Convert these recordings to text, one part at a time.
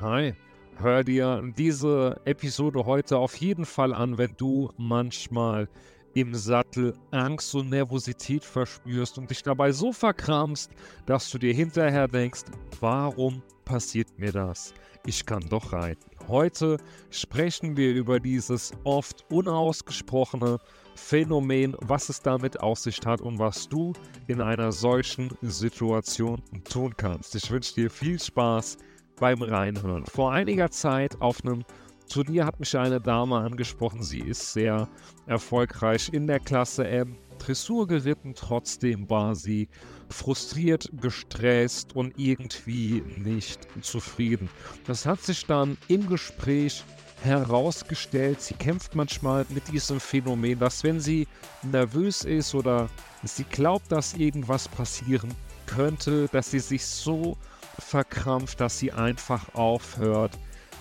Hi, hör dir diese Episode heute auf jeden Fall an, wenn du manchmal im Sattel Angst und Nervosität verspürst und dich dabei so verkramst, dass du dir hinterher denkst, warum passiert mir das? Ich kann doch reiten. Heute sprechen wir über dieses oft unausgesprochene Phänomen, was es damit auf sich hat und was du in einer solchen Situation tun kannst. Ich wünsche dir viel Spaß beim Reinhören. Vor einiger Zeit auf einem Turnier hat mich eine Dame angesprochen. Sie ist sehr erfolgreich in der Klasse M. Dressur geritten, trotzdem war sie frustriert, gestresst und irgendwie nicht zufrieden. Das hat sich dann im Gespräch herausgestellt, sie kämpft manchmal mit diesem Phänomen, dass wenn sie nervös ist oder sie glaubt, dass irgendwas passieren könnte, dass sie sich so verkrampft, dass sie einfach aufhört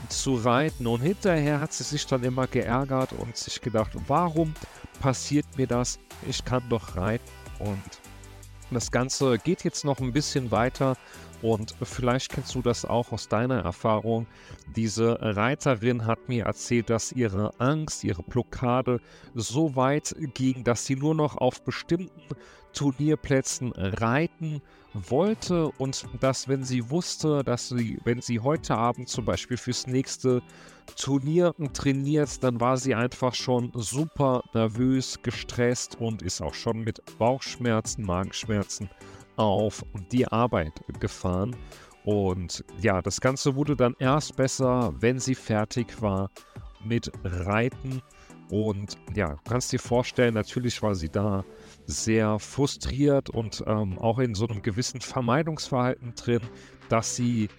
zu reiten. Und hinterher hat sie sich dann immer geärgert und sich gedacht, warum passiert mir das? Ich kann doch reiten. Und das Ganze geht jetzt noch ein bisschen weiter und vielleicht kennst du das auch aus deiner Erfahrung. Diese Reiterin hat mir erzählt, dass ihre Angst, ihre Blockade so weit ging, dass sie nur noch auf bestimmten Turnierplätzen reiten wollte und dass, wenn sie wusste, dass sie, wenn sie heute Abend zum Beispiel fürs nächste Turnier trainiert, dann war sie einfach schon super nervös, gestresst und ist auch schon mit Bauchschmerzen, Magenschmerzen auf die Arbeit gefahren. Und ja, das Ganze wurde dann erst besser, wenn sie fertig war mit Reiten. Und ja, du kannst dir vorstellen, natürlich war sie da sehr frustriert und ähm, auch in so einem gewissen Vermeidungsverhalten drin, dass sie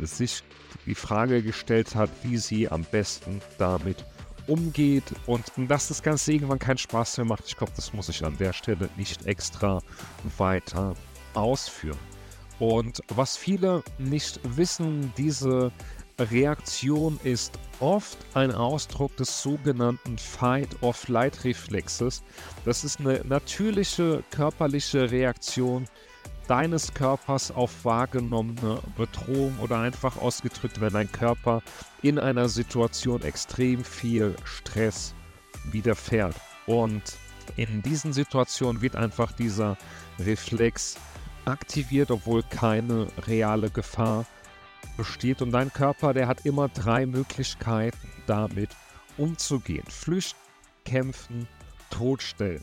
sich die Frage gestellt hat, wie sie am besten damit umgeht und dass das Ganze irgendwann keinen Spaß mehr macht. Ich glaube, das muss ich an der Stelle nicht extra weiter ausführen. Und was viele nicht wissen, diese Reaktion ist oft ein Ausdruck des sogenannten Fight-of-Flight-Reflexes. Das ist eine natürliche körperliche Reaktion deines Körpers auf wahrgenommene Bedrohung oder einfach ausgedrückt, wenn dein Körper in einer Situation extrem viel Stress widerfährt. Und in diesen Situationen wird einfach dieser Reflex aktiviert, obwohl keine reale Gefahr besteht. Und dein Körper, der hat immer drei Möglichkeiten, damit umzugehen. Flüchten, kämpfen, totstellen.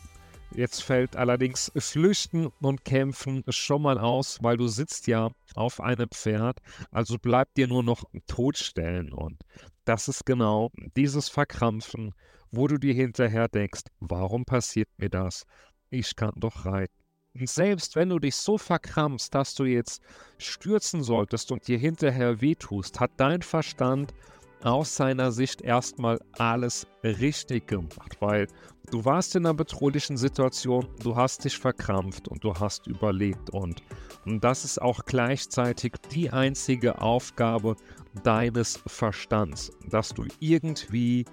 Jetzt fällt allerdings Flüchten und Kämpfen schon mal aus, weil du sitzt ja auf einem Pferd, also bleibt dir nur noch Totstellen und das ist genau dieses Verkrampfen, wo du dir hinterher denkst, warum passiert mir das? Ich kann doch reiten. Und selbst wenn du dich so verkrampfst, dass du jetzt stürzen solltest und dir hinterher wehtust, hat dein Verstand aus seiner Sicht erstmal alles richtig gemacht, weil du warst in einer bedrohlichen Situation, du hast dich verkrampft und du hast überlebt und, und das ist auch gleichzeitig die einzige Aufgabe deines Verstands, dass du irgendwie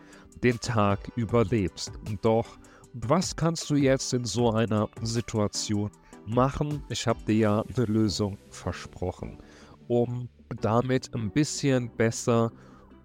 den Tag überlebst. Doch was kannst du jetzt in so einer Situation machen? Ich habe dir ja eine Lösung versprochen. Um damit ein bisschen besser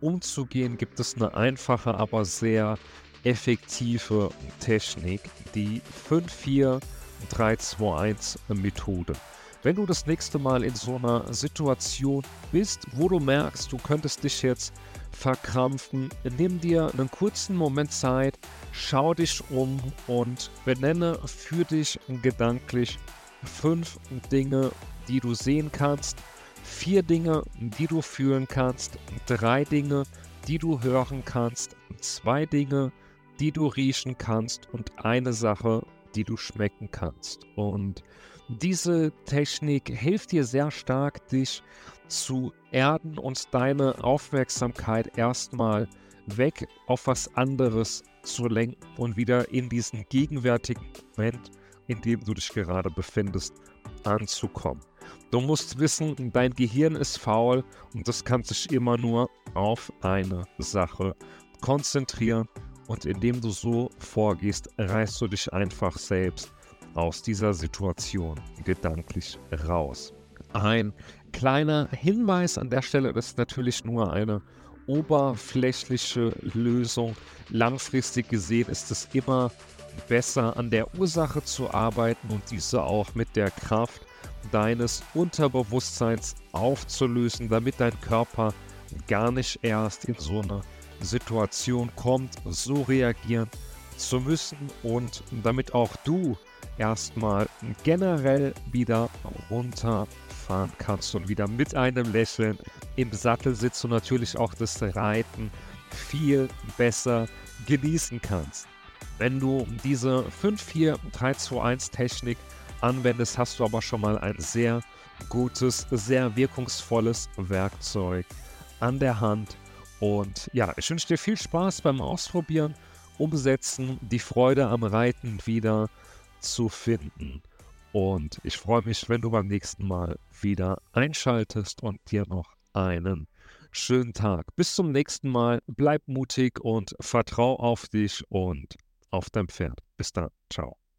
umzugehen, gibt es eine einfache, aber sehr effektive Technik, die 54321 Methode. Wenn du das nächste Mal in so einer Situation bist, wo du merkst, du könntest dich jetzt verkrampfen, nimm dir einen kurzen Moment Zeit, schau dich um und benenne für dich gedanklich fünf Dinge, die du sehen kannst, vier Dinge, die du fühlen kannst, drei Dinge, die du hören kannst, zwei Dinge, die du riechen kannst und eine Sache, die du schmecken kannst. Und diese Technik hilft dir sehr stark, dich zu erden und deine Aufmerksamkeit erstmal weg auf was anderes zu lenken und wieder in diesen gegenwärtigen Moment, in dem du dich gerade befindest, anzukommen. Du musst wissen, dein Gehirn ist faul und das kann sich immer nur auf eine Sache konzentrieren und indem du so vorgehst, reißt du dich einfach selbst aus dieser Situation gedanklich raus. Ein kleiner Hinweis an der Stelle, das ist natürlich nur eine oberflächliche Lösung. Langfristig gesehen ist es immer besser an der Ursache zu arbeiten und diese auch mit der Kraft deines Unterbewusstseins aufzulösen, damit dein Körper gar nicht erst in so eine Situation kommt, so reagieren zu müssen und damit auch du erstmal generell wieder runterfahren kannst und wieder mit einem Lächeln im Sattel sitzt und natürlich auch das Reiten viel besser genießen kannst. Wenn du diese 5-4-3-2-1 Technik anwendest, hast du aber schon mal ein sehr gutes, sehr wirkungsvolles Werkzeug an der Hand. Und ja, ich wünsche dir viel Spaß beim Ausprobieren, Umsetzen, die Freude am Reiten wieder zu finden. Und ich freue mich, wenn du beim nächsten Mal wieder einschaltest und dir noch einen schönen Tag. Bis zum nächsten Mal. Bleib mutig und vertrau auf dich und auf dein Pferd. Bis dann. Ciao.